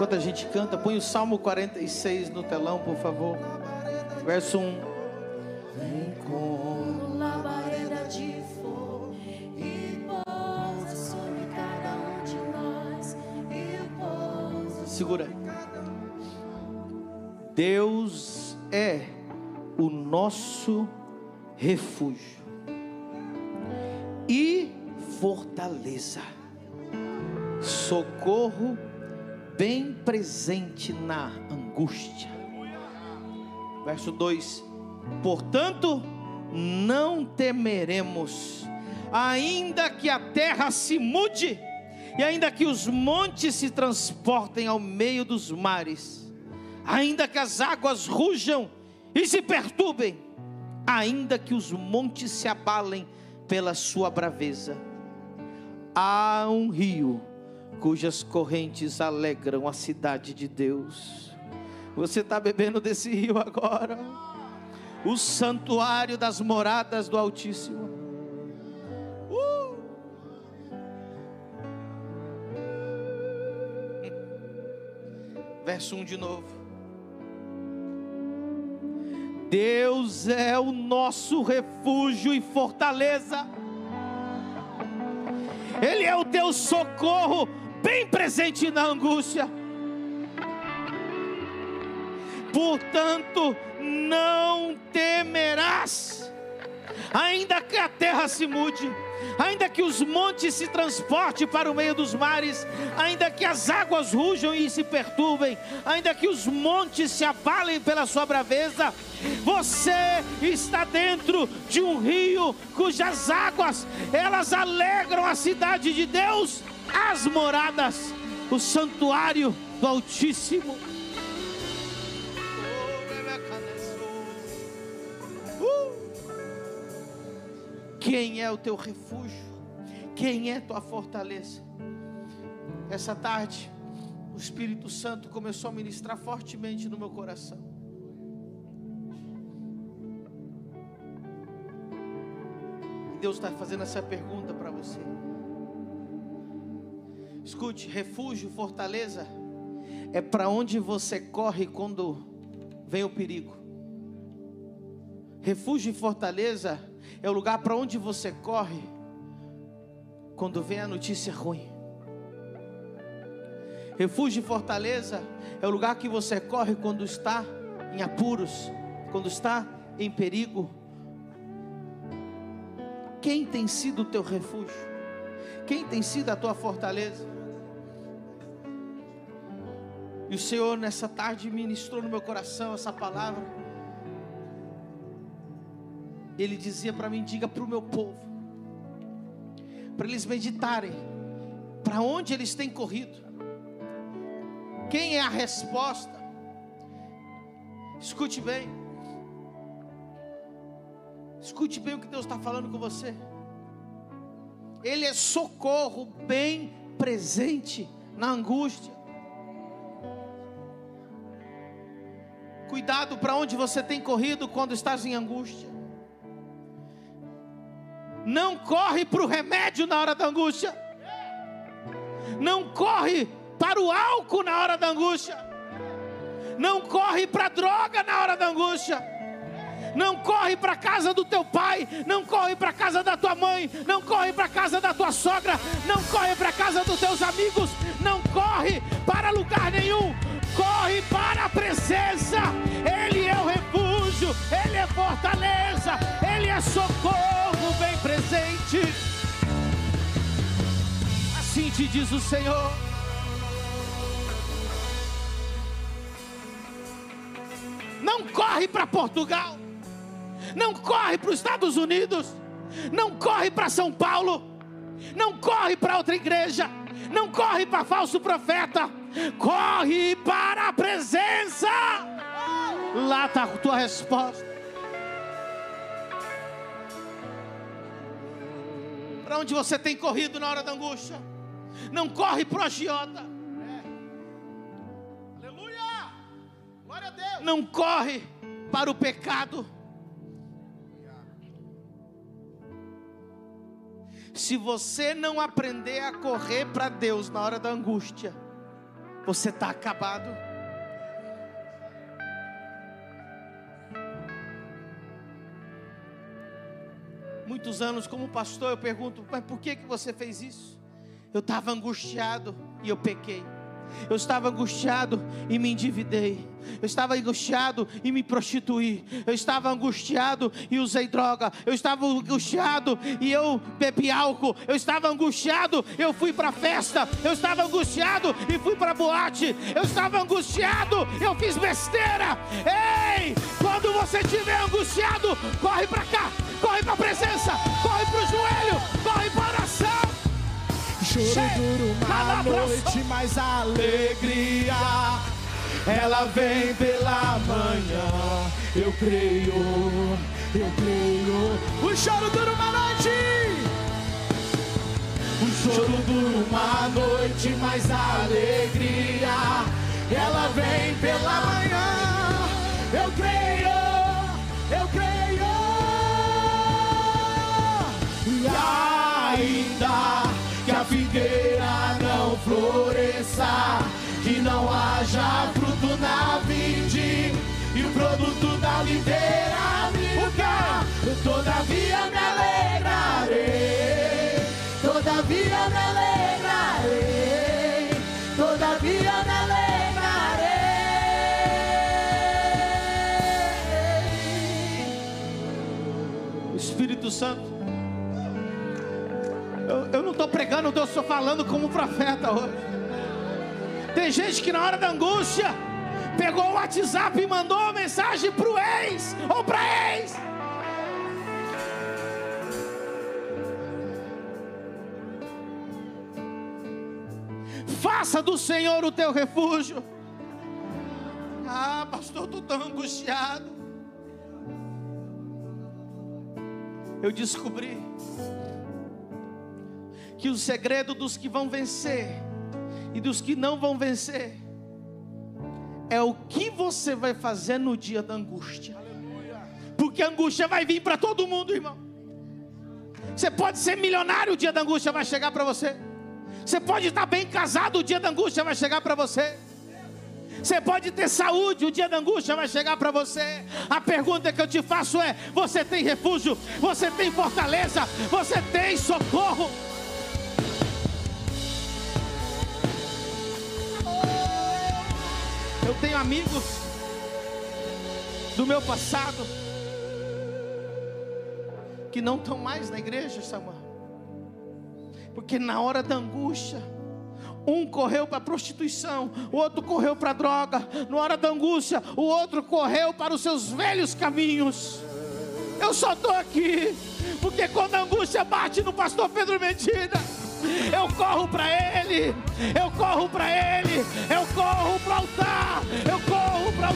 Enquanto a gente canta, põe o Salmo 46 no telão, por favor. Verso 1. Vem com labareda de fogo e pousa sobre cada um de nós e pousa Segura. Deus é o nosso refúgio e fortaleza, socorro bem presente na angústia. Verso 2: Portanto, não temeremos, ainda que a terra se mude, e ainda que os montes se transportem ao meio dos mares, ainda que as águas rujam e se perturbem, ainda que os montes se abalem pela sua braveza. Há um rio cujas correntes alegram a cidade de Deus. Você está bebendo desse rio agora? O santuário das moradas do Altíssimo. Uh! Verso 1 de novo. Deus é o nosso refúgio e fortaleza. Ele é o teu socorro bem presente na angústia. Portanto, não temerás, ainda que a terra se mude, ainda que os montes se transportem para o meio dos mares, ainda que as águas rujam e se perturbem, ainda que os montes se abalem pela sua braveza, você está dentro de um rio cujas águas elas alegram a cidade de Deus, as moradas, o santuário do Altíssimo. Quem é o teu refúgio? Quem é tua fortaleza? Essa tarde, o Espírito Santo começou a ministrar fortemente no meu coração. Deus está fazendo essa pergunta para você. Escute, refúgio, fortaleza, é para onde você corre quando vem o perigo. Refúgio e fortaleza é o lugar para onde você corre quando vem a notícia ruim. Refúgio e fortaleza é o lugar que você corre quando está em apuros, quando está em perigo. Quem tem sido o teu refúgio? Quem tem sido a tua fortaleza? E o Senhor nessa tarde ministrou no meu coração essa palavra. Ele dizia para mim: diga para o meu povo, para eles meditarem, para onde eles têm corrido, quem é a resposta. Escute bem, escute bem o que Deus está falando com você. Ele é socorro bem presente na angústia. Cuidado para onde você tem corrido quando estás em angústia. Não corre para o remédio na hora da angústia. Não corre para o álcool na hora da angústia. Não corre para a droga na hora da angústia. Não corre para a casa do teu pai, não corre para a casa da tua mãe, não corre para a casa da tua sogra, não corre para a casa dos teus amigos, não corre para lugar nenhum. Corre para a presença. Ele é o refúgio, ele é fortaleza, ele é socorro bem presente. Assim te diz o Senhor. Não corre para Portugal. Não corre para os Estados Unidos. Não corre para São Paulo. Não corre para outra igreja. Não corre para falso profeta. Corre para a presença. Lá está a tua resposta. Para onde você tem corrido na hora da angústia? Não corre para o agiota. Aleluia! Glória a Deus! Não corre para o pecado. Se você não aprender a correr para Deus na hora da angústia, Você está acabado. Muitos anos como pastor, eu pergunto, mas por que, que você fez isso? Eu estava angustiado e eu pequei. Eu estava angustiado e me endividei. Eu estava angustiado e me prostituí. Eu estava angustiado e usei droga. Eu estava angustiado e eu bebi álcool. Eu estava angustiado, eu fui para festa. Eu estava angustiado e fui para boate. Eu estava angustiado, eu fiz besteira. Ei, quando você estiver angustiado, corre para cá, corre para a presença, corre para o joelho, Choro duro uma noite, mas a alegria ela vem pela manhã. Eu creio, eu creio. O choro dura uma noite. O choro dura uma noite, mas a alegria ela vem pela manhã. Eu creio, todavia me alegrarei, todavia me alegrarei, todavia me alegrarei. Espírito Santo. Eu, eu não estou pregando, eu estou falando como profeta hoje. Tem gente que na hora da angústia pegou o WhatsApp e mandou uma mensagem para o ex ou para ex. Faça do Senhor o teu refúgio. Ah, pastor, estou tão angustiado. Eu descobri que o segredo dos que vão vencer e dos que não vão vencer é o que você vai fazer no dia da angústia. Porque a angústia vai vir para todo mundo, irmão. Você pode ser milionário, o dia da angústia vai chegar para você. Você pode estar bem casado, o dia da angústia vai chegar para você. Você pode ter saúde, o dia da angústia vai chegar para você. A pergunta que eu te faço é: você tem refúgio? Você tem fortaleza? Você tem socorro? Eu tenho amigos do meu passado que não estão mais na igreja, Samuel. Porque na hora da angústia, um correu para a prostituição, o outro correu para a droga. Na hora da angústia, o outro correu para os seus velhos caminhos. Eu só estou aqui porque quando a angústia bate no pastor Pedro Medina, eu corro para ele, eu corro para ele, eu corro para o altar, eu corro para